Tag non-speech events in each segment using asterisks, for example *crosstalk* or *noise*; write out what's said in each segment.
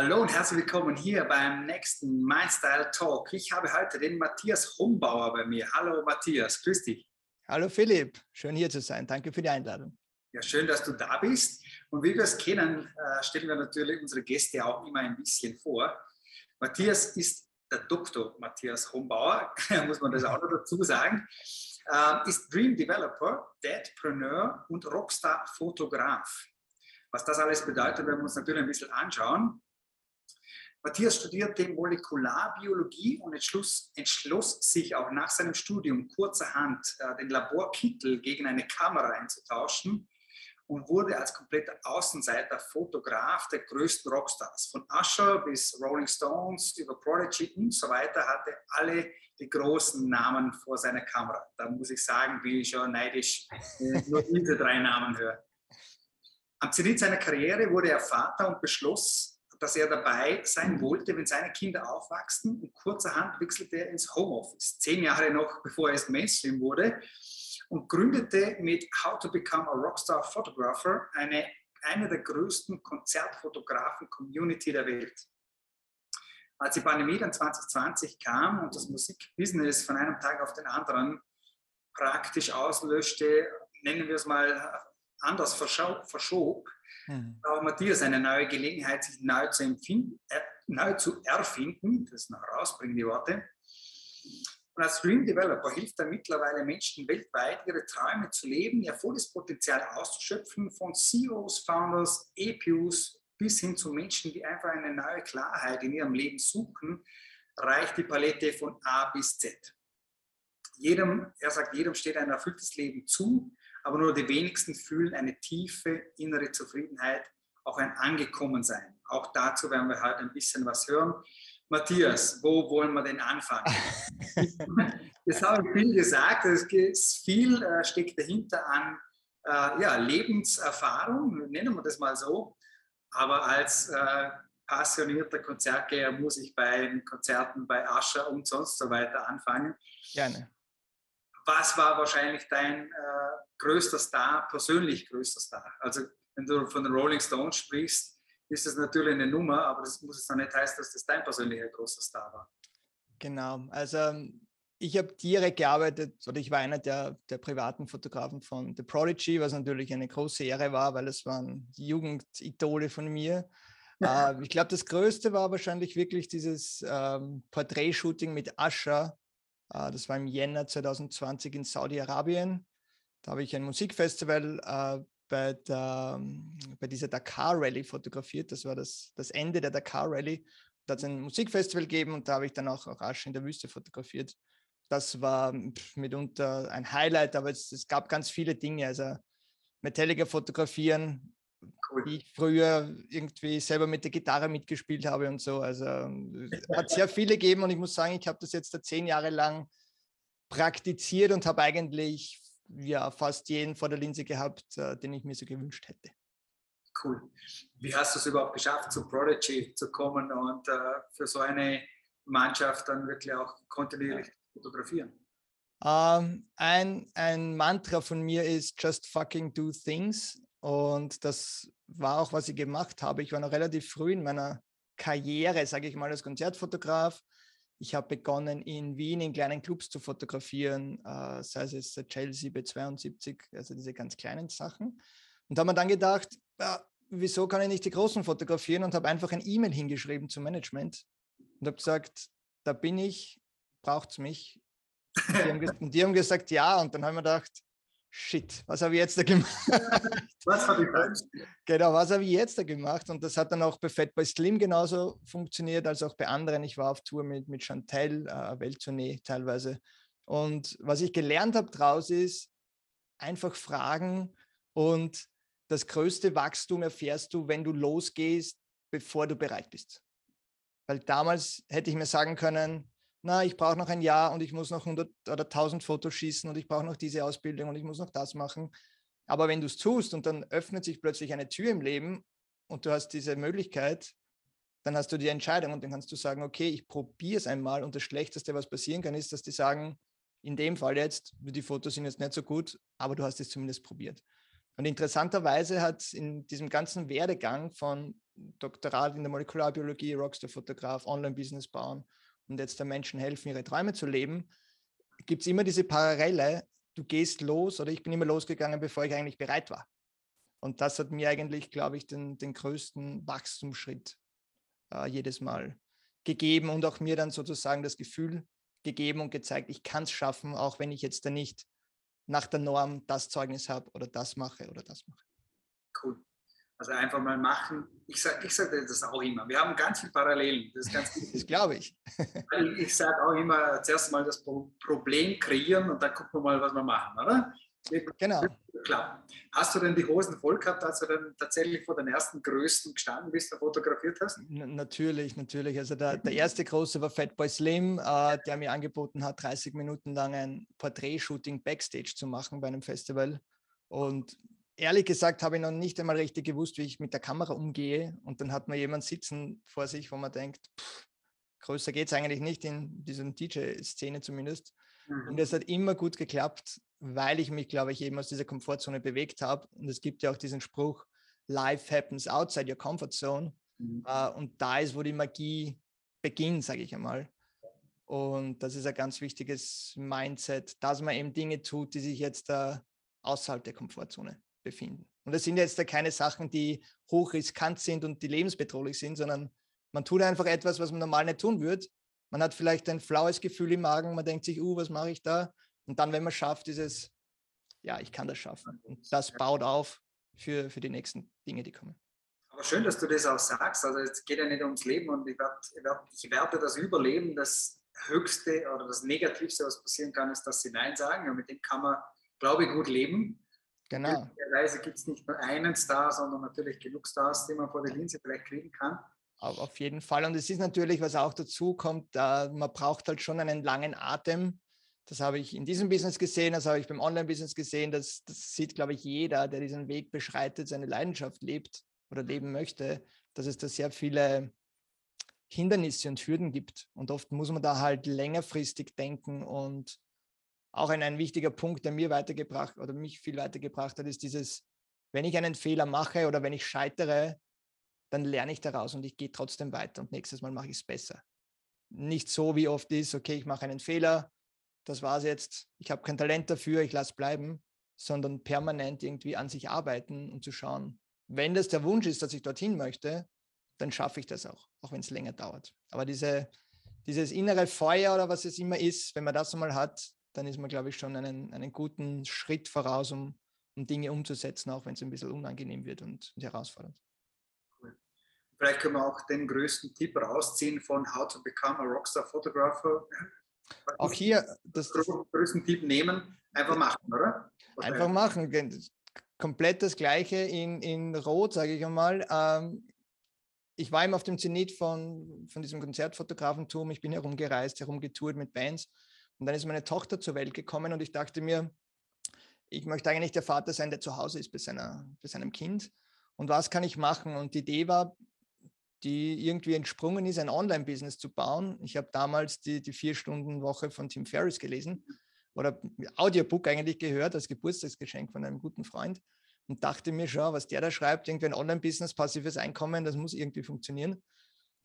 Hallo und herzlich willkommen hier beim nächsten Mindstyle Talk. Ich habe heute den Matthias Hombauer bei mir. Hallo Matthias, grüß dich. Hallo Philipp, schön hier zu sein. Danke für die Einladung. Ja, schön, dass du da bist. Und wie wir es kennen, äh, stellen wir natürlich unsere Gäste auch immer ein bisschen vor. Matthias ist der Doktor Matthias Hombauer, *laughs* muss man das auch noch dazu sagen, äh, ist Dream Developer, Dadpreneur und Rockstar Fotograf. Was das alles bedeutet, werden wir uns natürlich ein bisschen anschauen. Matthias studierte Molekularbiologie und entschloss, entschloss, sich auch nach seinem Studium kurzerhand äh, den Laborkittel gegen eine Kamera einzutauschen und wurde als kompletter Außenseiter Fotograf der größten Rockstars. Von Usher bis Rolling Stones über Prodigy und so weiter hatte alle die großen Namen vor seiner Kamera. Da muss ich sagen, bin ich schon neidisch, nur diese drei Namen höre. Am Zenit seiner Karriere wurde er Vater und beschloss, dass er dabei sein wollte, wenn seine Kinder aufwachsen. Und kurzerhand wechselte er ins Homeoffice, zehn Jahre noch bevor er es Mainstream wurde, und gründete mit How to Become a Rockstar Photographer eine, eine der größten Konzertfotografen-Community der Welt. Als die Pandemie dann 2020 kam und das Musikbusiness von einem Tag auf den anderen praktisch auslöschte, nennen wir es mal anders verschob, mhm. aber Matthias eine neue Gelegenheit, sich neu zu, empfinden, äh, neu zu erfinden, das noch rausbringen die Worte. Und als Dream Developer hilft er mittlerweile Menschen weltweit, ihre Träume zu leben, ihr volles Potenzial auszuschöpfen, von CEOs, Founders, EPUs bis hin zu Menschen, die einfach eine neue Klarheit in ihrem Leben suchen, reicht die Palette von A bis Z. Jedem, er sagt, jedem steht ein erfülltes Leben zu aber nur die wenigsten fühlen eine tiefe innere Zufriedenheit, auch ein Angekommensein. Auch dazu werden wir heute ein bisschen was hören. Matthias, wo wollen wir denn anfangen? *laughs* Jetzt habe ich viel gesagt, es viel äh, steckt dahinter an äh, ja, Lebenserfahrung, nennen wir das mal so. Aber als äh, passionierter Konzertgeher muss ich bei Konzerten bei Ascher und sonst so weiter anfangen. Gerne. Was war wahrscheinlich dein größter Star, persönlich größter Star. Also wenn du von den Rolling Stones sprichst, ist das natürlich eine Nummer, aber das muss es dann nicht heißen, dass das dein persönlicher großer Star war. Genau, also ich habe direkt gearbeitet oder ich war einer der, der privaten Fotografen von The Prodigy, was natürlich eine große Ehre war, weil es waren Jugendidole von mir. *laughs* äh, ich glaube, das Größte war wahrscheinlich wirklich dieses ähm, Porträtshooting mit Asha. Äh, das war im Jänner 2020 in Saudi-Arabien. Da habe ich ein Musikfestival äh, bei, der, bei dieser Dakar Rally fotografiert. Das war das, das Ende der Dakar Rally. Da hat es ein Musikfestival gegeben und da habe ich dann auch, auch rasch in der Wüste fotografiert. Das war mitunter ein Highlight, aber es, es gab ganz viele Dinge. Also Metallica fotografieren, wie ich früher irgendwie selber mit der Gitarre mitgespielt habe und so. Also *laughs* hat sehr viele gegeben und ich muss sagen, ich habe das jetzt da zehn Jahre lang praktiziert und habe eigentlich ja fast jeden vor der Linse gehabt, äh, den ich mir so gewünscht hätte. Cool. Wie hast du es überhaupt geschafft, zu Prodigy zu kommen und äh, für so eine Mannschaft dann wirklich auch kontinuierlich ja. fotografieren? Um, ähm, ein, ein Mantra von mir ist just fucking do things. Und das war auch, was ich gemacht habe. Ich war noch relativ früh in meiner Karriere, sage ich mal, als Konzertfotograf. Ich habe begonnen, in Wien in kleinen Clubs zu fotografieren, äh, sei es der Chelsea B72, also diese ganz kleinen Sachen. Und habe mir dann gedacht, ja, wieso kann ich nicht die großen fotografieren und habe einfach ein E-Mail hingeschrieben zum Management und habe gesagt, da bin ich, braucht es mich. Und die, haben, *laughs* und die haben gesagt, ja. Und dann haben wir gedacht, shit, was habe ich jetzt da gemacht? *laughs* Was habe ich falsch Genau, was habe ich jetzt da gemacht? Und das hat dann auch bei Fat by Slim genauso funktioniert, als auch bei anderen. Ich war auf Tour mit, mit Chantel, äh, Welttournee teilweise. Und was ich gelernt habe daraus ist, einfach fragen und das größte Wachstum erfährst du, wenn du losgehst, bevor du bereit bist. Weil damals hätte ich mir sagen können, na, ich brauche noch ein Jahr und ich muss noch 100 oder 1000 Fotos schießen und ich brauche noch diese Ausbildung und ich muss noch das machen. Aber wenn du es tust und dann öffnet sich plötzlich eine Tür im Leben und du hast diese Möglichkeit, dann hast du die Entscheidung und dann kannst du sagen, okay, ich probiere es einmal und das Schlechteste, was passieren kann, ist, dass die sagen, in dem Fall jetzt, die Fotos sind jetzt nicht so gut, aber du hast es zumindest probiert. Und interessanterweise hat in diesem ganzen Werdegang von Doktorat in der Molekularbiologie, Rockstar-Fotograf, Online-Business bauen und jetzt den Menschen helfen, ihre Träume zu leben, gibt es immer diese Parallele, du gehst los oder ich bin immer losgegangen, bevor ich eigentlich bereit war. Und das hat mir eigentlich, glaube ich, den, den größten Wachstumsschritt äh, jedes Mal gegeben und auch mir dann sozusagen das Gefühl gegeben und gezeigt, ich kann es schaffen, auch wenn ich jetzt da nicht nach der Norm das Zeugnis habe oder das mache oder das mache. Also einfach mal machen. Ich sage ich sag das auch immer. Wir haben ganz viele Parallelen. Das Das glaube ich. ich sage auch immer, zuerst mal das Problem kreieren und dann gucken wir mal, was wir machen, oder? Genau. Klar. Hast du denn die Hosen voll gehabt, als du dann tatsächlich vor den ersten Größten gestanden bist und fotografiert hast? N natürlich, natürlich. Also der, der erste große war Fatboy Slim, äh, der mir angeboten hat, 30 Minuten lang ein Porträtshooting Backstage zu machen bei einem Festival. Und ehrlich gesagt habe ich noch nicht einmal richtig gewusst, wie ich mit der Kamera umgehe. Und dann hat man jemand sitzen vor sich, wo man denkt, pff, größer geht es eigentlich nicht in dieser DJ-Szene zumindest. Mhm. Und es hat immer gut geklappt, weil ich mich, glaube ich, eben aus dieser Komfortzone bewegt habe. Und es gibt ja auch diesen Spruch, Life happens outside your comfort zone. Mhm. Uh, und da ist, wo die Magie beginnt, sage ich einmal. Und das ist ein ganz wichtiges Mindset, dass man eben Dinge tut, die sich jetzt uh, außerhalb der Komfortzone befinden. Und das sind jetzt da keine Sachen, die hochriskant sind und die lebensbedrohlich sind, sondern man tut einfach etwas, was man normal nicht tun würde. Man hat vielleicht ein flaues Gefühl im Magen, man denkt sich, uh, was mache ich da? Und dann, wenn man schafft, ist es, ja, ich kann das schaffen. Und das baut auf für, für die nächsten Dinge, die kommen. Aber schön, dass du das auch sagst. Also es geht ja nicht ums Leben und ich, werd, ich, werd, ich werde das Überleben das Höchste oder das Negativste, was passieren kann, ist, dass sie Nein sagen. Und mit dem kann man, glaube ich, gut leben. Genau. Möglicherweise gibt es nicht nur einen Star, sondern natürlich genug Stars, die man vor der Linse vielleicht kriegen kann. Auf jeden Fall. Und es ist natürlich, was auch dazu kommt, man braucht halt schon einen langen Atem. Das habe ich in diesem Business gesehen, das habe ich beim Online-Business gesehen. Das, das sieht, glaube ich, jeder, der diesen Weg beschreitet, seine Leidenschaft lebt oder leben möchte, dass es da sehr viele Hindernisse und Hürden gibt. Und oft muss man da halt längerfristig denken und auch ein, ein wichtiger Punkt, der mir weitergebracht oder mich viel weitergebracht hat, ist dieses, wenn ich einen Fehler mache oder wenn ich scheitere, dann lerne ich daraus und ich gehe trotzdem weiter und nächstes Mal mache ich es besser. Nicht so wie oft ist, okay, ich mache einen Fehler, das war es jetzt, ich habe kein Talent dafür, ich lasse bleiben, sondern permanent irgendwie an sich arbeiten und zu schauen, wenn das der Wunsch ist, dass ich dorthin möchte, dann schaffe ich das auch, auch wenn es länger dauert. Aber diese, dieses innere Feuer oder was es immer ist, wenn man das einmal hat, dann ist man, glaube ich, schon einen, einen guten Schritt voraus, um, um Dinge umzusetzen, auch wenn es ein bisschen unangenehm wird und, und herausfordernd. Cool. Vielleicht können wir auch den größten Tipp rausziehen von How to Become a Rockstar Photographer. Auch hier das, das größten Tipp nehmen, einfach machen, oder? Einfach machen. Komplett das Gleiche in, in Rot, sage ich einmal. Ähm, ich war immer auf dem Zenit von, von diesem Konzertfotografentum. Ich bin herumgereist, herumgetourt mit Bands und dann ist meine Tochter zur Welt gekommen und ich dachte mir, ich möchte eigentlich der Vater sein, der zu Hause ist bei, seiner, bei seinem Kind. Und was kann ich machen? Und die Idee war, die irgendwie entsprungen ist, ein Online-Business zu bauen. Ich habe damals die, die Vier-Stunden-Woche von Tim Ferriss gelesen oder Audiobook eigentlich gehört als Geburtstagsgeschenk von einem guten Freund und dachte mir schon, was der da schreibt, irgendwie ein Online-Business, passives Einkommen, das muss irgendwie funktionieren.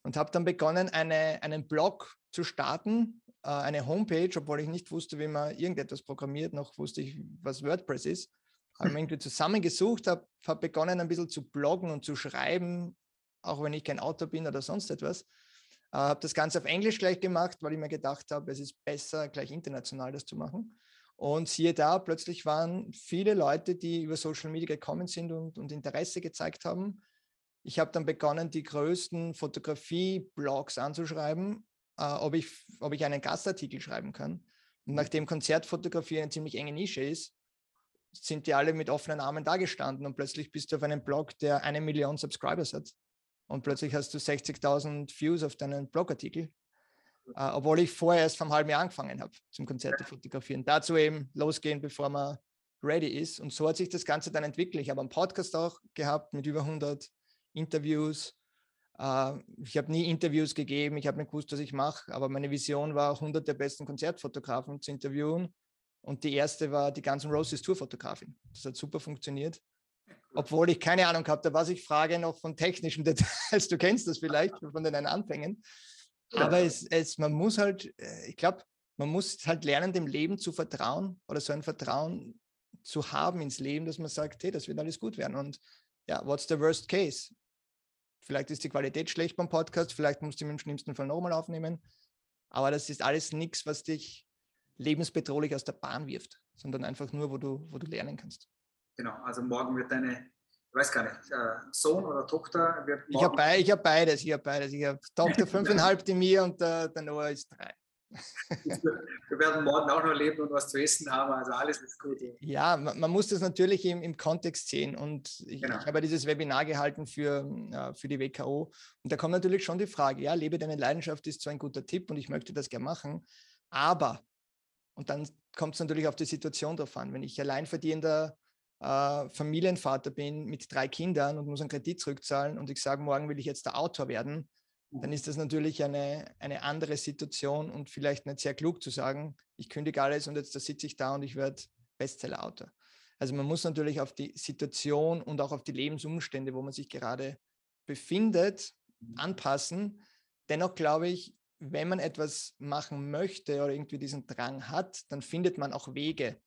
Und habe dann begonnen, eine, einen Blog zu starten, äh, eine Homepage, obwohl ich nicht wusste, wie man irgendetwas programmiert, noch wusste ich, was WordPress ist. Habe mir *laughs* irgendwie zusammengesucht, habe hab begonnen, ein bisschen zu bloggen und zu schreiben, auch wenn ich kein Autor bin oder sonst etwas. Äh, habe das Ganze auf Englisch gleich gemacht, weil ich mir gedacht habe, es ist besser, gleich international das zu machen. Und siehe da, plötzlich waren viele Leute, die über Social Media gekommen sind und, und Interesse gezeigt haben. Ich habe dann begonnen, die größten Fotografie-Blogs anzuschreiben äh, ob, ich, ob ich einen Gastartikel schreiben kann. Und mhm. nachdem Konzertfotografie eine ziemlich enge Nische ist, sind die alle mit offenen Armen dagestanden und plötzlich bist du auf einem Blog, der eine Million Subscribers hat. Und plötzlich hast du 60.000 Views auf deinen Blogartikel, äh, obwohl ich vorher erst vom halben Jahr angefangen habe zum Konzerte fotografieren. Dazu eben losgehen, bevor man ready ist. Und so hat sich das Ganze dann entwickelt. Ich habe einen Podcast auch gehabt mit über 100 Interviews, ich habe nie Interviews gegeben, ich habe nicht gewusst, was ich mache, aber meine Vision war, 100 der besten Konzertfotografen zu interviewen. Und die erste war die ganzen Roses Tour-Fotografin. Das hat super funktioniert. obwohl ich keine Ahnung habe, was ich frage noch von technischen *laughs* Details. Du kennst das vielleicht *laughs* von den Anfängen. Aber es, es, man muss halt, äh, ich glaube, man muss halt lernen, dem Leben zu vertrauen oder so ein Vertrauen zu haben ins Leben, dass man sagt, hey, das wird alles gut werden. Und ja, what's the worst case? Vielleicht ist die Qualität schlecht beim Podcast, vielleicht musst du ihn im schlimmsten Fall nochmal aufnehmen. Aber das ist alles nichts, was dich lebensbedrohlich aus der Bahn wirft, sondern einfach nur, wo du, wo du lernen kannst. Genau, also morgen wird deine, ich weiß gar nicht, äh, Sohn oder Tochter wird Ich habe be hab beides, ich habe beides. Ich habe Tochter *laughs* fünfeinhalb, die mir und der, der Noah ist drei. *laughs* Wir werden morgen auch noch leben und was zu essen haben, also alles ist gut. Ja, man, man muss das natürlich im, im Kontext sehen und ich, genau. ich habe dieses Webinar gehalten für, äh, für die WKO und da kommt natürlich schon die Frage, ja, lebe deine Leidenschaft ist zwar ein guter Tipp und ich möchte das gerne machen, aber, und dann kommt es natürlich auf die Situation drauf an, wenn ich alleinverdienender äh, Familienvater bin mit drei Kindern und muss einen Kredit zurückzahlen und ich sage, morgen will ich jetzt der Autor werden, dann ist das natürlich eine, eine andere Situation und vielleicht nicht sehr klug zu sagen, ich kündige alles und jetzt da sitze ich da und ich werde Bestseller-Autor. Also man muss natürlich auf die Situation und auch auf die Lebensumstände, wo man sich gerade befindet, mhm. anpassen. Dennoch glaube ich, wenn man etwas machen möchte oder irgendwie diesen Drang hat, dann findet man auch Wege.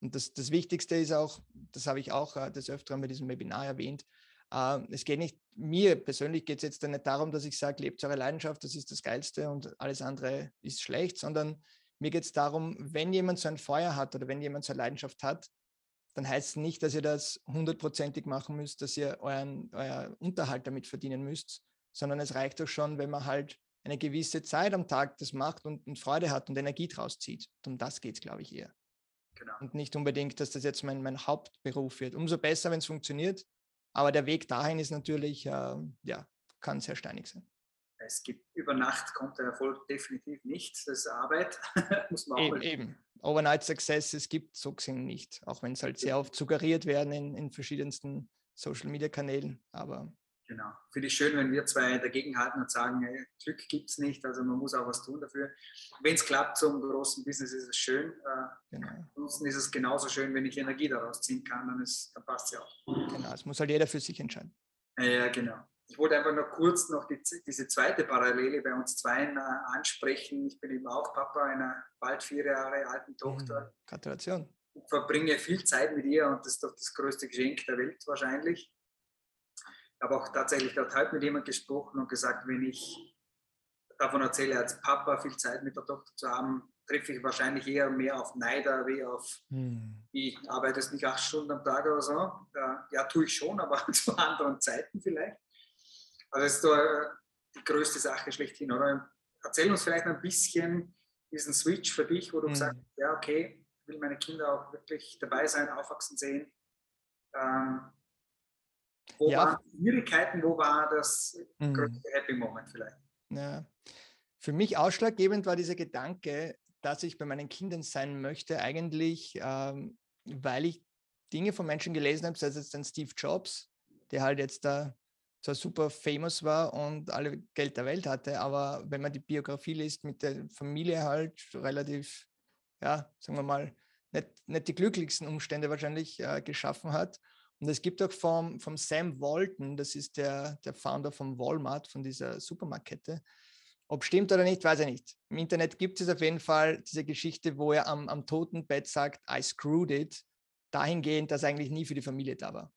Und das, das Wichtigste ist auch, das habe ich auch äh, des Öfteren bei diesem Webinar erwähnt, äh, es geht nicht, mir persönlich geht es jetzt nicht darum, dass ich sage, lebt eure Leidenschaft, das ist das Geilste und alles andere ist schlecht, sondern mir geht es darum, wenn jemand so ein Feuer hat oder wenn jemand so eine Leidenschaft hat, dann heißt es nicht, dass ihr das hundertprozentig machen müsst, dass ihr euren, euer Unterhalt damit verdienen müsst, sondern es reicht doch schon, wenn man halt eine gewisse Zeit am Tag das macht und, und Freude hat und Energie draus zieht. Und um das geht es, glaube ich, eher. Genau. Und nicht unbedingt, dass das jetzt mein, mein Hauptberuf wird. Umso besser, wenn es funktioniert, aber der Weg dahin ist natürlich, äh, ja, kann sehr steinig sein. Es gibt über Nacht kommt der Erfolg definitiv nicht. Das ist Arbeit, *laughs* muss man auch eben, eben. Overnight Success, es gibt so gesehen nicht, auch wenn es halt sehr oft suggeriert werden in, in verschiedensten Social Media Kanälen. Aber Genau. Finde ich schön, wenn wir zwei dagegenhalten und sagen, hey, Glück gibt es nicht, also man muss auch was tun dafür. Wenn es klappt zum großen Business, ist es schön. Äh, genau. Ansonsten ist es genauso schön, wenn ich Energie daraus ziehen kann, dann, dann passt es ja auch. Genau, es muss halt jeder für sich entscheiden. Ja, genau. Ich wollte einfach noch kurz noch die, diese zweite Parallele bei uns zweien äh, ansprechen. Ich bin eben auch Papa einer bald vier Jahre alten Tochter. Mhm. Gratulation. Ich verbringe viel Zeit mit ihr und das ist doch das größte Geschenk der Welt wahrscheinlich habe auch tatsächlich dort heute mit jemandem gesprochen und gesagt, wenn ich davon erzähle, als Papa viel Zeit mit der Tochter zu haben, treffe ich wahrscheinlich eher mehr auf Neider wie auf, hm. ich arbeite nicht acht Stunden am Tag oder so. Ja, ja tue ich schon, aber *laughs* zu anderen Zeiten vielleicht. Also das ist da die größte Sache schlechthin, oder? Erzähl uns vielleicht ein bisschen diesen Switch für dich, wo du hm. gesagt hast, ja, okay, ich will meine Kinder auch wirklich dabei sein, aufwachsen sehen. Ähm, wo ja. waren Schwierigkeiten, wo war das mhm. größte Happy Moment vielleicht? Ja. Für mich ausschlaggebend war dieser Gedanke, dass ich bei meinen Kindern sein möchte, eigentlich, ähm, weil ich Dinge von Menschen gelesen habe, sei es jetzt ein Steve Jobs, der halt jetzt da zwar super famous war und alle Geld der Welt hatte, aber wenn man die Biografie liest, mit der Familie halt relativ, ja, sagen wir mal, nicht, nicht die glücklichsten Umstände wahrscheinlich äh, geschaffen hat. Und es gibt auch vom, vom Sam Walton, das ist der, der Founder von Walmart, von dieser Supermarktkette. Ob stimmt oder nicht, weiß ich nicht. Im Internet gibt es auf jeden Fall diese Geschichte, wo er am, am Totenbett sagt, I screwed it, dahingehend, dass er eigentlich nie für die Familie da war.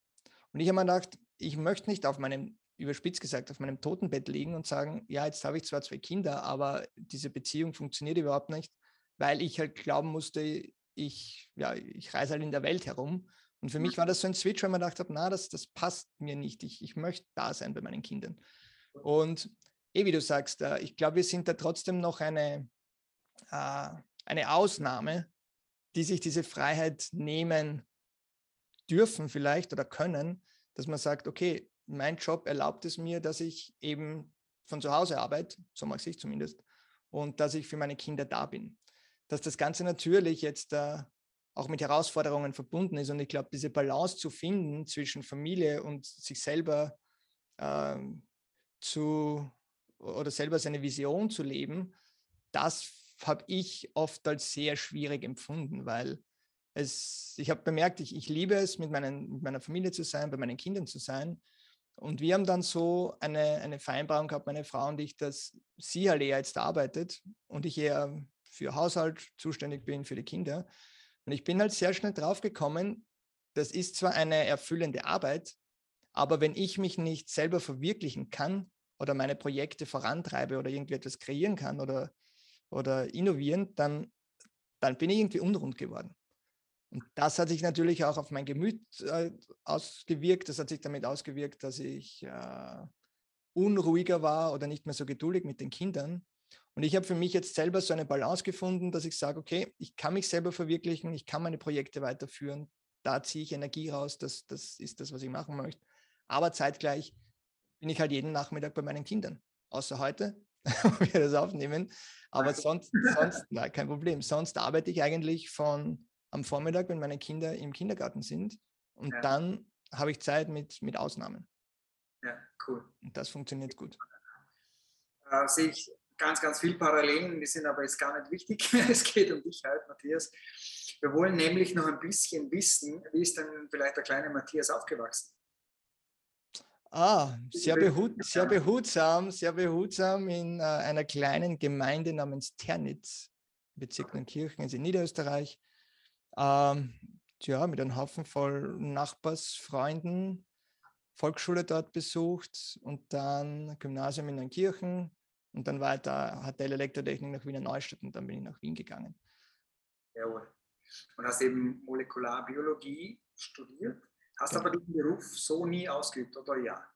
Und ich habe mir gedacht, ich möchte nicht auf meinem, überspitzt gesagt, auf meinem Totenbett liegen und sagen, ja, jetzt habe ich zwar zwei Kinder, aber diese Beziehung funktioniert überhaupt nicht, weil ich halt glauben musste, ich, ja, ich reise halt in der Welt herum und für mich war das so ein Switch, weil man gedacht hat, na, das, das passt mir nicht. Ich, ich möchte da sein bei meinen Kindern. Und eh wie du sagst, äh, ich glaube, wir sind da trotzdem noch eine, äh, eine Ausnahme, die sich diese Freiheit nehmen dürfen vielleicht oder können, dass man sagt, okay, mein Job erlaubt es mir, dass ich eben von zu Hause arbeite, so mache ich zumindest, und dass ich für meine Kinder da bin. Dass das Ganze natürlich jetzt äh, auch mit Herausforderungen verbunden ist. Und ich glaube, diese Balance zu finden zwischen Familie und sich selber ähm, zu oder selber seine Vision zu leben, das habe ich oft als sehr schwierig empfunden, weil es, ich habe bemerkt, ich, ich liebe es, mit, meinen, mit meiner Familie zu sein, bei meinen Kindern zu sein. Und wir haben dann so eine, eine Vereinbarung gehabt, meine Frau und ich, dass sie halt eher jetzt arbeitet und ich eher für Haushalt zuständig bin, für die Kinder. Und ich bin halt sehr schnell drauf gekommen, das ist zwar eine erfüllende Arbeit, aber wenn ich mich nicht selber verwirklichen kann oder meine Projekte vorantreibe oder irgendwie etwas kreieren kann oder, oder innovieren, dann, dann bin ich irgendwie unrund geworden. Und das hat sich natürlich auch auf mein Gemüt äh, ausgewirkt. Das hat sich damit ausgewirkt, dass ich äh, unruhiger war oder nicht mehr so geduldig mit den Kindern. Und ich habe für mich jetzt selber so eine Balance gefunden, dass ich sage, okay, ich kann mich selber verwirklichen, ich kann meine Projekte weiterführen, da ziehe ich Energie raus, das, das ist das, was ich machen möchte. Aber zeitgleich bin ich halt jeden Nachmittag bei meinen Kindern. Außer heute, *laughs* wo wir das aufnehmen. Aber sonst, sonst, na, kein Problem. Sonst arbeite ich eigentlich von am Vormittag, wenn meine Kinder im Kindergarten sind. Und ja. dann habe ich Zeit mit, mit Ausnahmen. Ja, cool. Und das funktioniert gut. Äh, sehe ich ganz, ganz viel Parallelen, die sind aber jetzt gar nicht wichtig. *laughs* es geht um dich halt, Matthias. Wir wollen nämlich noch ein bisschen wissen, wie ist denn vielleicht der kleine Matthias aufgewachsen? Ah, sehr, behut, sehr behutsam, sehr behutsam in äh, einer kleinen Gemeinde namens Ternitz, Bezirk Neunkirchen in Niederösterreich. Ähm, ja, mit einem Haufen voll Nachbarsfreunden, Volksschule dort besucht und dann Gymnasium in Neunkirchen und dann weiter Hotel Elektrotechnik nach Wiener Neustadt und dann bin ich nach Wien gegangen. Jawohl. Und hast eben Molekularbiologie studiert, hast ja. aber diesen Beruf so nie ausgeübt, oder ja?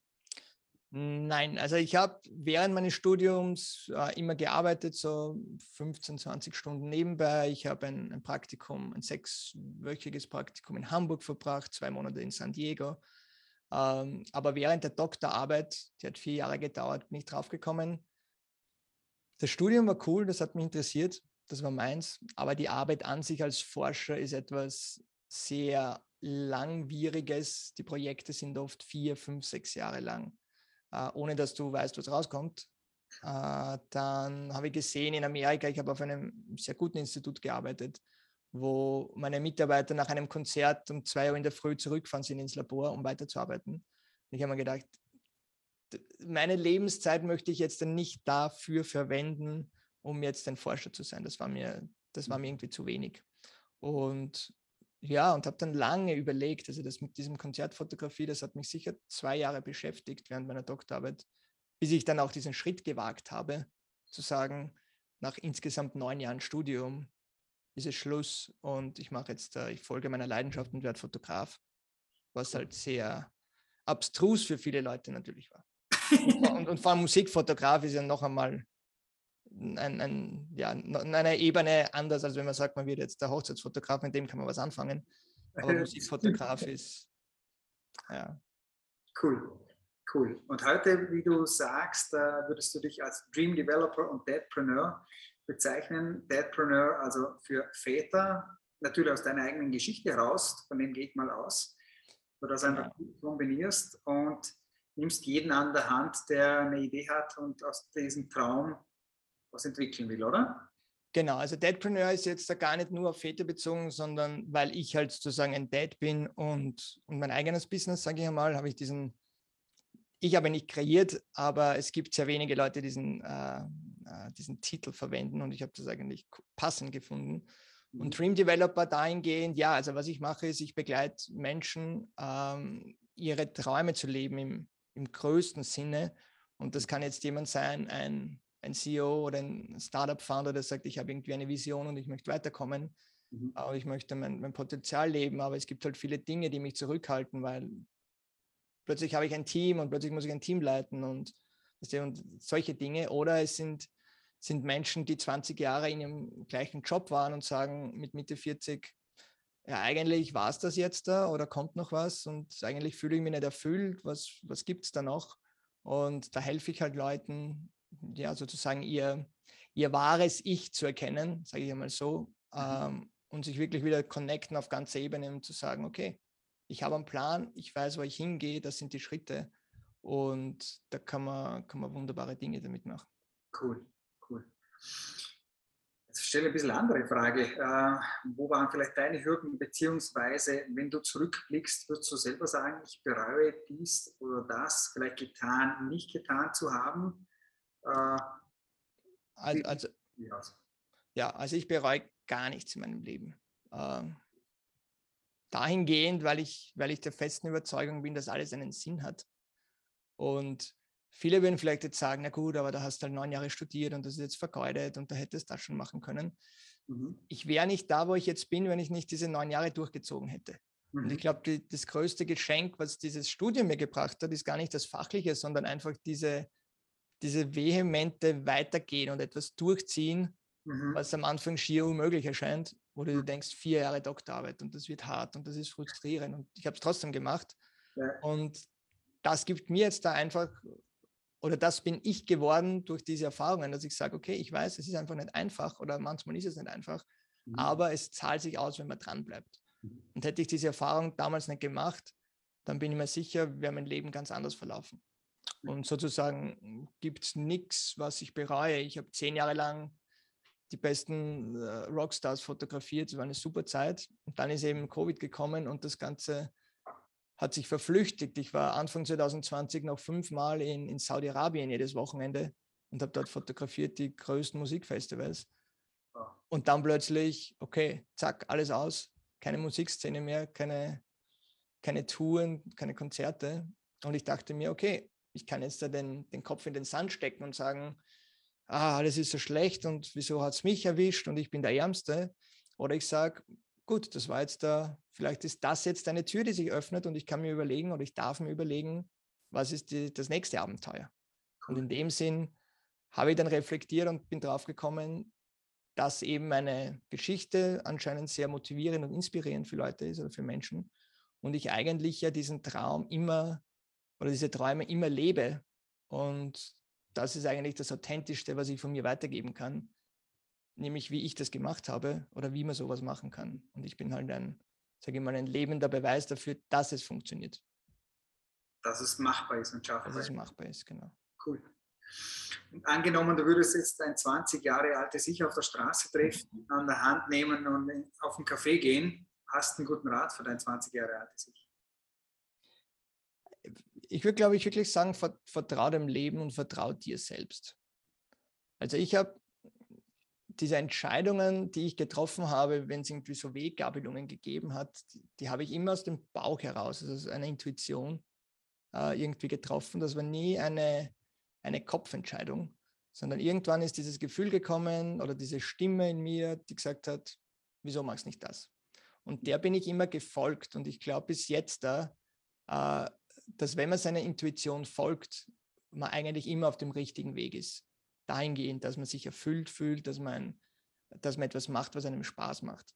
Nein, also ich habe während meines Studiums äh, immer gearbeitet, so 15, 20 Stunden nebenbei. Ich habe ein, ein, Praktikum, ein sechswöchiges Praktikum in Hamburg verbracht, zwei Monate in San Diego. Ähm, aber während der Doktorarbeit, die hat vier Jahre gedauert, bin ich draufgekommen. Das Studium war cool, das hat mich interessiert, das war meins. Aber die Arbeit an sich als Forscher ist etwas sehr langwieriges. Die Projekte sind oft vier, fünf, sechs Jahre lang äh, ohne dass du weißt, was rauskommt. Äh, dann habe ich gesehen in Amerika, ich habe auf einem sehr guten Institut gearbeitet, wo meine Mitarbeiter nach einem Konzert um zwei Uhr in der Früh zurückfahren sind ins Labor, um weiterzuarbeiten. Ich habe mir gedacht, meine Lebenszeit möchte ich jetzt nicht dafür verwenden, um jetzt ein Forscher zu sein. Das war mir, das war mir irgendwie zu wenig. Und ja, und habe dann lange überlegt, also das mit diesem Konzertfotografie, das hat mich sicher zwei Jahre beschäftigt während meiner Doktorarbeit, bis ich dann auch diesen Schritt gewagt habe, zu sagen, nach insgesamt neun Jahren Studium ist es Schluss und ich mache jetzt, äh, ich folge meiner Leidenschaft und werde Fotograf, was halt sehr abstrus für viele Leute natürlich war. Und, und vor allem Musikfotograf ist ja noch einmal ein, ein, ja, in einer Ebene anders, als wenn man sagt, man wird jetzt der Hochzeitsfotograf, mit dem kann man was anfangen. Aber *laughs* Musikfotograf ist, ja. Cool, cool. Und heute, wie du sagst, würdest du dich als Dream Developer und Dadpreneur bezeichnen. Dadpreneur, also für Väter, natürlich aus deiner eigenen Geschichte heraus, von dem ich mal aus, wo du das einfach ja. kombinierst und nimmst jeden an der Hand, der eine Idee hat und aus diesem Traum was entwickeln will, oder? Genau, also Dadpreneur ist jetzt da gar nicht nur auf Väter bezogen, sondern weil ich halt sozusagen ein Dad bin und, und mein eigenes Business, sage ich einmal, habe ich diesen, ich habe nicht kreiert, aber es gibt sehr wenige Leute, die diesen, äh, äh, diesen Titel verwenden und ich habe das eigentlich passend gefunden. Und mhm. Dream Developer dahingehend, ja, also was ich mache, ist, ich begleite Menschen, ähm, ihre Träume zu leben im, im größten Sinne. Und das kann jetzt jemand sein, ein ein CEO oder ein Startup-Founder, der sagt, ich habe irgendwie eine Vision und ich möchte weiterkommen, mhm. aber ich möchte mein, mein Potenzial leben, aber es gibt halt viele Dinge, die mich zurückhalten, weil plötzlich habe ich ein Team und plötzlich muss ich ein Team leiten und, und solche Dinge. Oder es sind, sind Menschen, die 20 Jahre in ihrem gleichen Job waren und sagen mit Mitte 40, ja, eigentlich war es das jetzt da oder kommt noch was und eigentlich fühle ich mich nicht erfüllt, was, was gibt es da noch? Und da helfe ich halt Leuten, ja, sozusagen ihr, ihr wahres Ich zu erkennen, sage ich einmal so, mhm. ähm, und sich wirklich wieder connecten auf ganzer Ebene und zu sagen, okay, ich habe einen Plan, ich weiß, wo ich hingehe, das sind die Schritte und da kann man, kann man wunderbare Dinge damit machen. Cool, cool. Stelle ein bisschen andere Frage. Äh, wo waren vielleicht deine Hürden, beziehungsweise wenn du zurückblickst, würdest du selber sagen, ich bereue dies oder das vielleicht getan, nicht getan zu haben? Äh, also, ja, also ich bereue gar nichts in meinem Leben. Ähm, dahingehend, weil ich, weil ich der festen Überzeugung bin, dass alles einen Sinn hat. Und Viele würden vielleicht jetzt sagen, na gut, aber da hast du halt neun Jahre studiert und das ist jetzt vergeudet und da hättest du das schon machen können. Mhm. Ich wäre nicht da, wo ich jetzt bin, wenn ich nicht diese neun Jahre durchgezogen hätte. Mhm. Und ich glaube, das größte Geschenk, was dieses Studium mir gebracht hat, ist gar nicht das Fachliche, sondern einfach diese, diese vehemente Weitergehen und etwas durchziehen, mhm. was am Anfang schier unmöglich erscheint, wo du mhm. denkst, vier Jahre Doktorarbeit und das wird hart und das ist frustrierend. Und ich habe es trotzdem gemacht. Ja. Und das gibt mir jetzt da einfach oder das bin ich geworden durch diese Erfahrungen, dass ich sage, okay, ich weiß, es ist einfach nicht einfach oder manchmal ist es nicht einfach, mhm. aber es zahlt sich aus, wenn man dran bleibt. Mhm. Und hätte ich diese Erfahrung damals nicht gemacht, dann bin ich mir sicher, wäre mein Leben ganz anders verlaufen. Und sozusagen gibt es nichts, was ich bereue. Ich habe zehn Jahre lang die besten äh, Rockstars fotografiert. Es war eine super Zeit. Und dann ist eben Covid gekommen und das Ganze hat sich verflüchtigt. Ich war Anfang 2020 noch fünfmal in, in Saudi-Arabien jedes Wochenende und habe dort fotografiert die größten Musikfestivals. Und dann plötzlich, okay, zack, alles aus, keine Musikszene mehr, keine, keine Touren, keine Konzerte. Und ich dachte mir, okay, ich kann jetzt da den, den Kopf in den Sand stecken und sagen, ah, alles ist so schlecht und wieso hat es mich erwischt und ich bin der Ärmste. Oder ich sage, gut, das war jetzt da, vielleicht ist das jetzt eine Tür, die sich öffnet und ich kann mir überlegen oder ich darf mir überlegen, was ist die, das nächste Abenteuer. Und in dem Sinn habe ich dann reflektiert und bin drauf gekommen, dass eben meine Geschichte anscheinend sehr motivierend und inspirierend für Leute ist oder für Menschen. Und ich eigentlich ja diesen Traum immer oder diese Träume immer lebe. Und das ist eigentlich das Authentischste, was ich von mir weitergeben kann nämlich wie ich das gemacht habe oder wie man sowas machen kann. Und ich bin halt ein, sage ich mal, ein lebender Beweis dafür, dass es funktioniert. Dass es machbar ist und schaffbar ist. Dass es machbar ist, genau. Cool. Und angenommen, du würdest jetzt ein 20 Jahre altes Ich auf der Straße treffen, an der Hand nehmen und auf einen Café gehen, hast du einen guten Rat für dein 20 Jahre altes Ich? Ich würde, glaube ich, wirklich sagen, vertraue dem Leben und vertraue dir selbst. Also ich habe diese Entscheidungen, die ich getroffen habe, wenn es irgendwie so Weggabelungen gegeben hat, die, die habe ich immer aus dem Bauch heraus, also eine Intuition äh, irgendwie getroffen. Das war nie eine, eine Kopfentscheidung, sondern irgendwann ist dieses Gefühl gekommen oder diese Stimme in mir, die gesagt hat, wieso machst du nicht das? Und der bin ich immer gefolgt und ich glaube bis jetzt da, äh, dass wenn man seiner Intuition folgt, man eigentlich immer auf dem richtigen Weg ist dahingehend, dass man sich erfüllt fühlt, dass man, dass man etwas macht, was einem Spaß macht.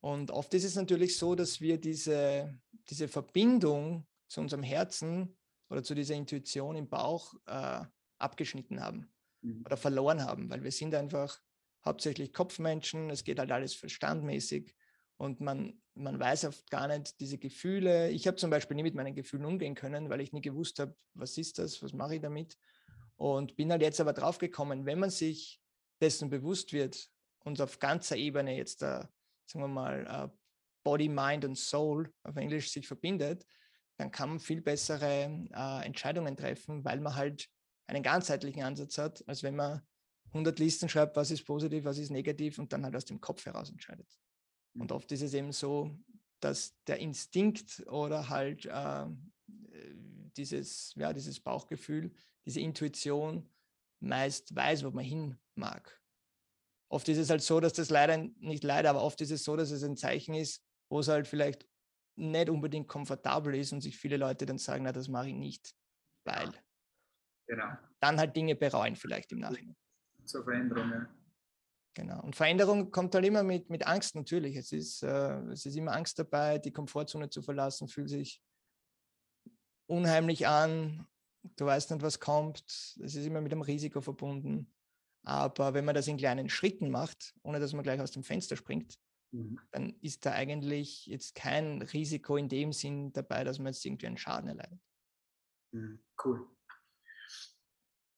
Und oft ist es natürlich so, dass wir diese, diese Verbindung zu unserem Herzen oder zu dieser Intuition im Bauch äh, abgeschnitten haben mhm. oder verloren haben, weil wir sind einfach hauptsächlich Kopfmenschen, es geht halt alles verstandmäßig und man, man weiß oft gar nicht diese Gefühle. Ich habe zum Beispiel nie mit meinen Gefühlen umgehen können, weil ich nie gewusst habe, was ist das, was mache ich damit. Und bin halt jetzt aber drauf gekommen, wenn man sich dessen bewusst wird und auf ganzer Ebene jetzt, äh, sagen wir mal, äh, Body, Mind und Soul auf Englisch sich verbindet, dann kann man viel bessere äh, Entscheidungen treffen, weil man halt einen ganzheitlichen Ansatz hat, als wenn man 100 Listen schreibt, was ist positiv, was ist negativ und dann halt aus dem Kopf heraus entscheidet. Und oft ist es eben so, dass der Instinkt oder halt äh, dieses, ja, dieses Bauchgefühl diese Intuition meist weiß, wo man hin mag. Oft ist es halt so, dass das leider, nicht leider, aber oft ist es so, dass es ein Zeichen ist, wo es halt vielleicht nicht unbedingt komfortabel ist und sich viele Leute dann sagen, na, das mache ich nicht, weil. Genau. Dann halt Dinge bereuen vielleicht im Nachhinein. Zur Veränderung, ja. Genau. Und Veränderung kommt halt immer mit, mit Angst natürlich. Es ist, äh, es ist immer Angst dabei, die Komfortzone zu verlassen, fühlt sich unheimlich an du weißt nicht, was kommt, es ist immer mit einem Risiko verbunden. Aber wenn man das in kleinen Schritten macht, ohne dass man gleich aus dem Fenster springt, mhm. dann ist da eigentlich jetzt kein Risiko in dem Sinn dabei, dass man jetzt irgendwie einen Schaden erleidet. Mhm. Cool.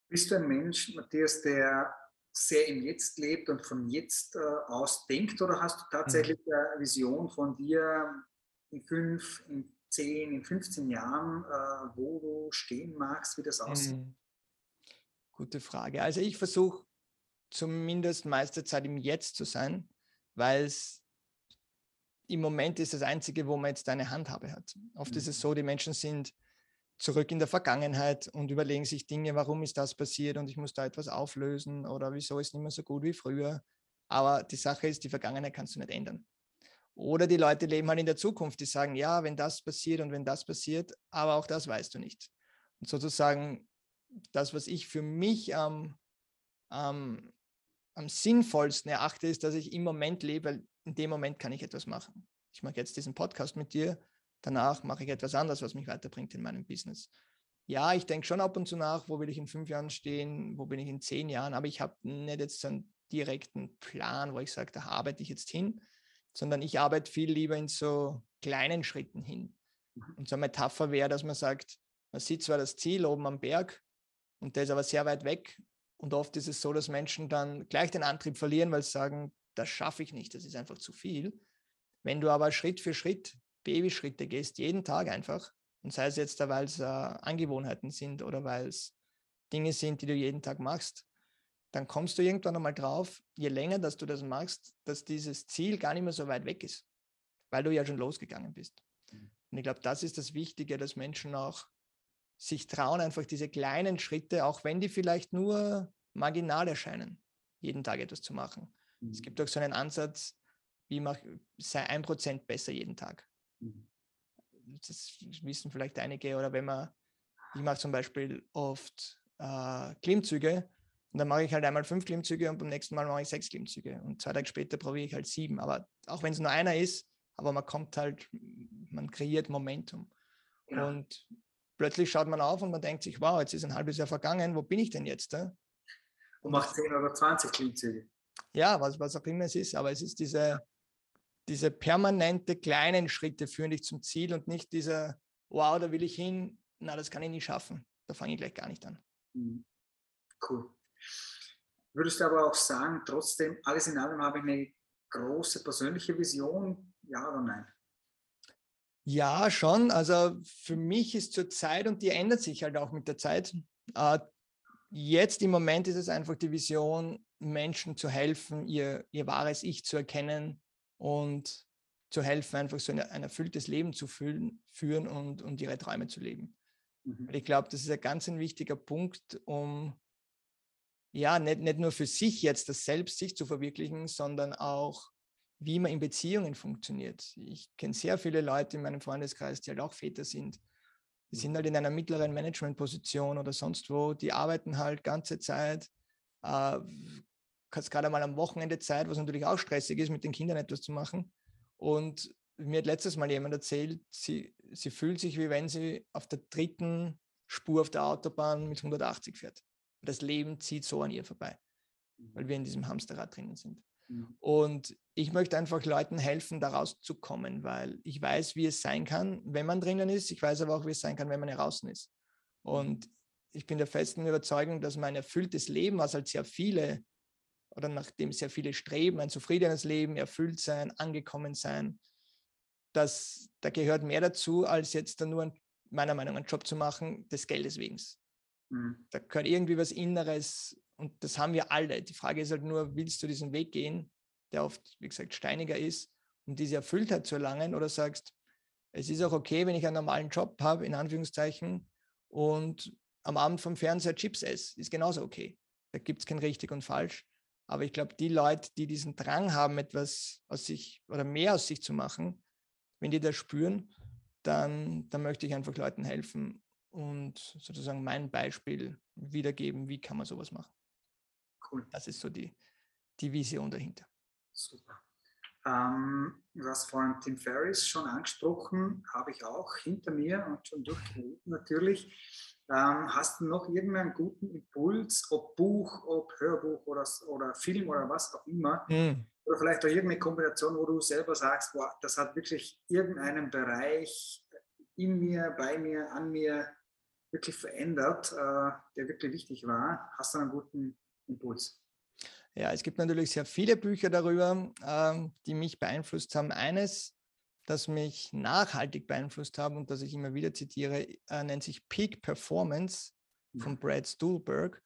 Bist du ein Mensch, Matthias, der sehr im Jetzt lebt und von jetzt äh, aus denkt oder hast du tatsächlich mhm. eine Vision von dir in fünf, in zehn, in 15 Jahren, äh, wo du stehen magst, wie das aussieht? Mhm. Gute Frage. Also ich versuche zumindest meiste Zeit im Jetzt zu sein, weil es im Moment ist das Einzige, wo man jetzt eine Handhabe hat. Oft mhm. ist es mhm. so, die Menschen sind zurück in der Vergangenheit und überlegen sich Dinge, warum ist das passiert und ich muss da etwas auflösen oder wieso ist nicht mehr so gut wie früher. Aber die Sache ist, die Vergangenheit kannst du nicht ändern. Oder die Leute leben halt in der Zukunft, die sagen, ja, wenn das passiert und wenn das passiert, aber auch das weißt du nicht. Und sozusagen das, was ich für mich am, am, am sinnvollsten erachte, ist, dass ich im Moment lebe, weil in dem Moment kann ich etwas machen. Ich mache jetzt diesen Podcast mit dir, danach mache ich etwas anderes, was mich weiterbringt in meinem Business. Ja, ich denke schon ab und zu nach, wo will ich in fünf Jahren stehen, wo bin ich in zehn Jahren, aber ich habe nicht jetzt so einen direkten Plan, wo ich sage, da arbeite ich jetzt hin, sondern ich arbeite viel lieber in so kleinen Schritten hin. Mhm. Und so eine Metapher wäre, dass man sagt, man sieht zwar das Ziel oben am Berg und der ist aber sehr weit weg. Und oft ist es so, dass Menschen dann gleich den Antrieb verlieren, weil sie sagen, das schaffe ich nicht, das ist einfach zu viel. Wenn du aber Schritt für Schritt Babyschritte gehst, jeden Tag einfach, und sei es jetzt, weil es äh, Angewohnheiten sind oder weil es Dinge sind, die du jeden Tag machst, dann kommst du irgendwann einmal drauf, je länger, dass du das machst, dass dieses Ziel gar nicht mehr so weit weg ist, weil du ja schon losgegangen bist. Mhm. Und ich glaube, das ist das Wichtige, dass Menschen auch sich trauen, einfach diese kleinen Schritte, auch wenn die vielleicht nur marginal erscheinen, jeden Tag etwas zu machen. Mhm. Es gibt auch so einen Ansatz, wie mach, sei ein Prozent besser jeden Tag. Mhm. Das wissen vielleicht einige, oder wenn man, ich mache zum Beispiel oft äh, Klimmzüge und dann mache ich halt einmal fünf Klimmzüge und beim nächsten Mal mache ich sechs Klimmzüge und zwei Tage später probiere ich halt sieben. Aber auch wenn es nur einer ist, aber man kommt halt, man kreiert Momentum. Ja. Und plötzlich schaut man auf und man denkt sich, wow, jetzt ist ein halbes Jahr vergangen, wo bin ich denn jetzt? Äh? Und macht 10 oder 20 Klimmzüge. Ja, was, was auch immer es ist, aber es ist diese, diese permanente kleinen Schritte führen dich zum Ziel und nicht dieser, wow, da will ich hin, na, das kann ich nicht schaffen. Da fange ich gleich gar nicht an. Mhm. Cool. Würdest du aber auch sagen, trotzdem, alles in allem habe ich eine große persönliche Vision, ja oder nein? Ja, schon. Also für mich ist zur Zeit und die ändert sich halt auch mit der Zeit. Äh, jetzt im Moment ist es einfach die Vision, Menschen zu helfen, ihr, ihr wahres Ich zu erkennen und zu helfen, einfach so ein, ein erfülltes Leben zu fühlen, führen und, und ihre Träume zu leben. Mhm. Ich glaube, das ist ein ganz ein wichtiger Punkt, um ja, nicht, nicht nur für sich jetzt das Selbst sich zu verwirklichen, sondern auch, wie man in Beziehungen funktioniert. Ich kenne sehr viele Leute in meinem Freundeskreis, die halt auch Väter sind. Die sind halt in einer mittleren Managementposition oder sonst wo, die arbeiten halt ganze Zeit, äh, hast gerade mal am Wochenende Zeit, was natürlich auch stressig ist, mit den Kindern etwas zu machen. Und mir hat letztes Mal jemand erzählt, sie, sie fühlt sich, wie wenn sie auf der dritten Spur auf der Autobahn mit 180 fährt. Das Leben zieht so an ihr vorbei, weil wir in diesem Hamsterrad drinnen sind. Mhm. Und ich möchte einfach Leuten helfen, da rauszukommen, weil ich weiß, wie es sein kann, wenn man drinnen ist. Ich weiß aber auch, wie es sein kann, wenn man draußen ist. Mhm. Und ich bin der festen Überzeugung, dass mein erfülltes Leben, was halt sehr viele oder nachdem sehr viele streben, ein zufriedenes Leben, erfüllt sein, angekommen sein, dass da gehört mehr dazu, als jetzt dann nur ein, meiner Meinung nach einen Job zu machen, des Geldes wegen. Mhm. Da gehört irgendwie was Inneres und das haben wir alle. Die Frage ist halt nur, willst du diesen Weg gehen, der oft, wie gesagt, steiniger ist, um diese Erfülltheit zu erlangen oder sagst, es ist auch okay, wenn ich einen normalen Job habe, in Anführungszeichen, und am Abend vom Fernseher Chips esse, ist genauso okay. Da gibt es kein richtig und falsch. Aber ich glaube, die Leute, die diesen Drang haben, etwas aus sich oder mehr aus sich zu machen, wenn die das spüren, dann, dann möchte ich einfach Leuten helfen und sozusagen mein Beispiel wiedergeben, wie kann man sowas machen. Cool. Das ist so die, die Vision dahinter. Super. Ähm, du hast vorhin Tim Ferriss schon angesprochen, habe ich auch hinter mir und schon durchgelesen natürlich. Ähm, hast du noch irgendeinen guten Impuls, ob Buch, ob Hörbuch oder, oder Film oder was auch immer? Mhm. Oder vielleicht auch irgendeine Kombination, wo du selber sagst, boah, das hat wirklich irgendeinen Bereich in mir, bei mir, an mir wirklich verändert, äh, der wirklich wichtig war. Hast du einen guten Impuls? Ja, es gibt natürlich sehr viele Bücher darüber, ähm, die mich beeinflusst haben. Eines, das mich nachhaltig beeinflusst haben und das ich immer wieder zitiere, äh, nennt sich Peak Performance von Brad Stuhlberg.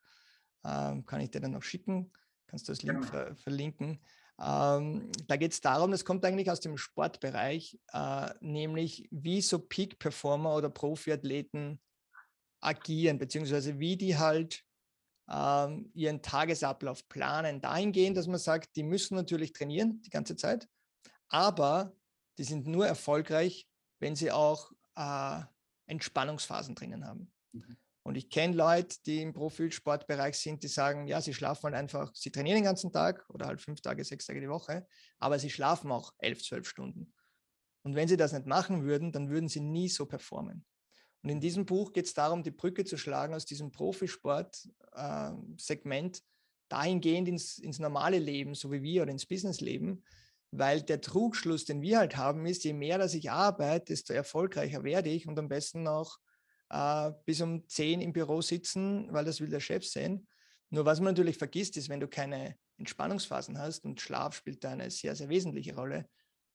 Ähm, kann ich dir dann noch schicken? Kannst du das Link ver verlinken? Ähm, da geht es darum, das kommt eigentlich aus dem Sportbereich, äh, nämlich wie so Peak-Performer oder Profiathleten agieren, beziehungsweise wie die halt ähm, ihren Tagesablauf planen, dahingehend, dass man sagt, die müssen natürlich trainieren die ganze Zeit, aber die sind nur erfolgreich, wenn sie auch äh, Entspannungsphasen drinnen haben. Mhm. Und ich kenne Leute, die im Profisportbereich sind, die sagen, ja, sie schlafen halt einfach, sie trainieren den ganzen Tag oder halt fünf Tage, sechs Tage die Woche, aber sie schlafen auch elf, zwölf Stunden. Und wenn sie das nicht machen würden, dann würden sie nie so performen. Und in diesem Buch geht es darum, die Brücke zu schlagen aus diesem Profisport-Segment äh, dahingehend ins, ins normale Leben, so wie wir, oder ins Businessleben, weil der Trugschluss, den wir halt haben, ist, je mehr dass ich arbeite, desto erfolgreicher werde ich und am besten noch äh, bis um 10 im Büro sitzen, weil das will der Chef sehen. Nur was man natürlich vergisst, ist, wenn du keine Entspannungsphasen hast und Schlaf spielt da eine sehr, sehr wesentliche Rolle,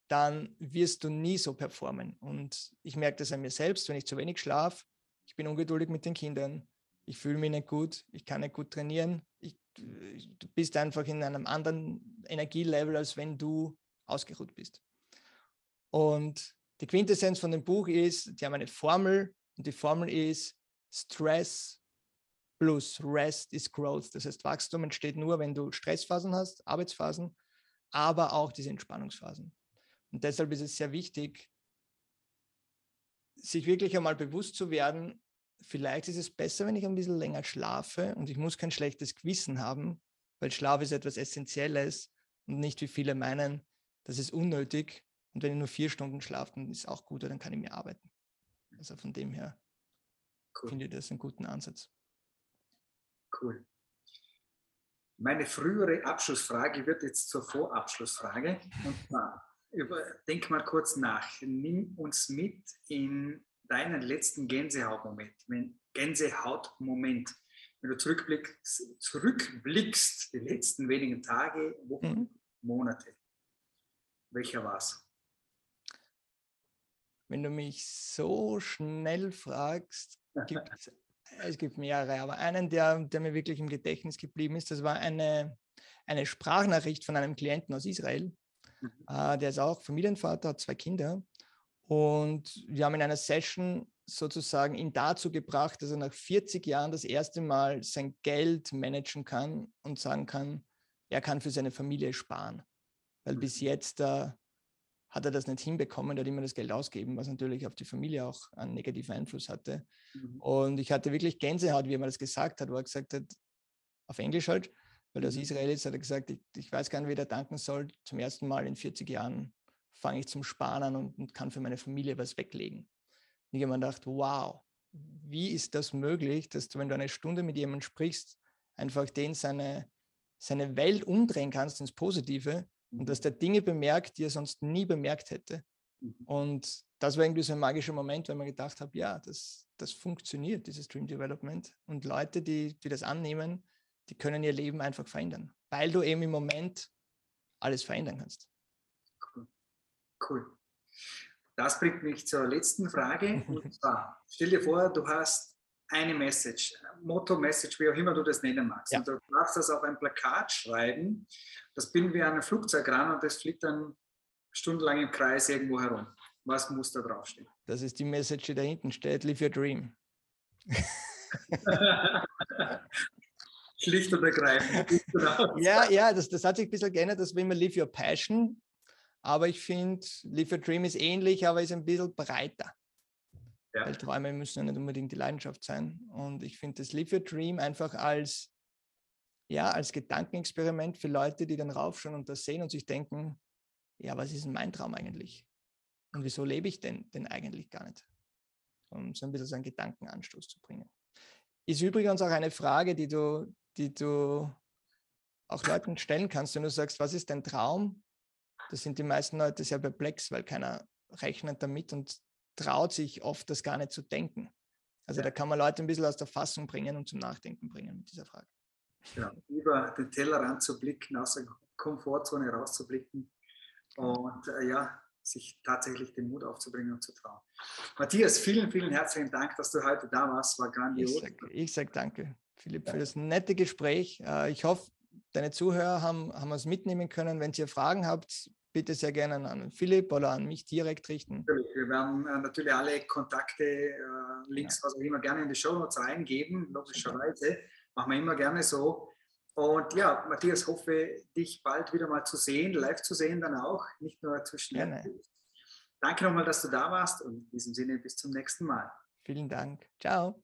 dann wirst du nie so performen. Und ich merke das an mir selbst, wenn ich zu wenig schlafe, ich bin ungeduldig mit den Kindern, ich fühle mich nicht gut, ich kann nicht gut trainieren, ich, du bist einfach in einem anderen Energielevel, als wenn du ausgeruht bist. Und die Quintessenz von dem Buch ist, die haben eine Formel, und die Formel ist Stress plus Rest is Growth. Das heißt, Wachstum entsteht nur, wenn du Stressphasen hast, Arbeitsphasen, aber auch diese Entspannungsphasen. Und deshalb ist es sehr wichtig, sich wirklich einmal bewusst zu werden, vielleicht ist es besser, wenn ich ein bisschen länger schlafe und ich muss kein schlechtes Gewissen haben, weil Schlaf ist etwas Essentielles und nicht wie viele meinen, das ist unnötig. Und wenn ich nur vier Stunden schlafe, dann ist es auch gut, dann kann ich mehr arbeiten. Also von dem her cool. finde ich das einen guten Ansatz. Cool. Meine frühere Abschlussfrage wird jetzt zur Vorabschlussfrage. Und zwar, denk mal kurz nach. Nimm uns mit in deinen letzten Gänsehautmoment. Gänsehautmoment. Wenn du zurückblickst, zurückblickst die letzten wenigen Tage, Wochen, mhm. Monate. Welcher war es? Wenn du mich so schnell fragst, *laughs* gibt es, es gibt mehrere, aber einen, der, der mir wirklich im Gedächtnis geblieben ist, das war eine, eine Sprachnachricht von einem Klienten aus Israel. Mhm. Äh, der ist auch Familienvater, hat zwei Kinder. Und wir haben in einer Session sozusagen ihn dazu gebracht, dass er nach 40 Jahren das erste Mal sein Geld managen kann und sagen kann, er kann für seine Familie sparen. Weil bis mhm. jetzt äh, hat er das nicht hinbekommen, er hat immer das Geld ausgeben, was natürlich auf die Familie auch einen negativen Einfluss hatte. Mhm. Und ich hatte wirklich Gänsehaut, wie er mir das gesagt hat, wo er gesagt hat, auf Englisch halt, weil aus mhm. Israel ist, hat er gesagt, ich, ich weiß gar nicht, wie er danken soll. Zum ersten Mal in 40 Jahren fange ich zum Sparen an und, und kann für meine Familie was weglegen. Und ich habe mir gedacht, wow, wie ist das möglich, dass du, wenn du eine Stunde mit jemandem sprichst, einfach den seine, seine Welt umdrehen kannst ins Positive und dass der Dinge bemerkt, die er sonst nie bemerkt hätte. Mhm. Und das war irgendwie so ein magischer Moment, weil man gedacht hat, ja, das, das funktioniert, dieses Dream Development. Und Leute, die, die das annehmen, die können ihr Leben einfach verändern, weil du eben im Moment alles verändern kannst. Cool. cool. Das bringt mich zur letzten Frage. *laughs* Und zwar, stell dir vor, du hast eine Message, Motto, Message, wie auch immer du das nennen magst. Ja. Und du darfst das auf ein Plakat schreiben. Das binden wir an ein Flugzeug ran und das fliegt dann stundenlang im Kreis irgendwo herum. Was muss da draufstehen? Das ist die Message, die da hinten steht: Live your dream. *laughs* *laughs* Schlicht und ergreifend. *laughs* ja, ja, das, das hat sich ein bisschen geändert, das will man Live Your Passion. Aber ich finde, Live Your Dream ist ähnlich, aber ist ein bisschen breiter. Ja. Weil Träume müssen ja nicht unbedingt die Leidenschaft sein. Und ich finde das Live Your Dream einfach als, ja, als Gedankenexperiment für Leute, die dann raufschauen und das sehen und sich denken, ja, was ist denn mein Traum eigentlich? Und wieso lebe ich denn, denn eigentlich gar nicht? Um so ein bisschen so einen Gedankenanstoß zu bringen. Ist übrigens auch eine Frage, die du, die du auch Leuten stellen kannst, wenn du sagst, was ist dein Traum? Da sind die meisten Leute sehr perplex, weil keiner rechnet damit und traut sich oft, das gar nicht zu denken. Also ja. da kann man Leute ein bisschen aus der Fassung bringen und zum Nachdenken bringen mit dieser Frage. genau, über den Tellerrand zu blicken, aus der Komfortzone rauszublicken und äh, ja, sich tatsächlich den Mut aufzubringen und zu trauen. Matthias, vielen, vielen herzlichen Dank, dass du heute da warst. War grandios. Ich sage sag danke, Philipp, für das nette Gespräch. Äh, ich hoffe, deine Zuhörer haben, haben es mitnehmen können. Wenn ihr Fragen habt, bitte sehr gerne an Philipp oder an mich direkt richten. Wir werden äh, natürlich alle Kontakte, äh, Links, ja. was auch immer, gerne in die Show Notes reingeben, logischerweise. Machen wir immer gerne so. Und ja, Matthias, hoffe, dich bald wieder mal zu sehen, live zu sehen dann auch, nicht nur zwischen. Gerne. Danke nochmal, dass du da warst und in diesem Sinne bis zum nächsten Mal. Vielen Dank. Ciao.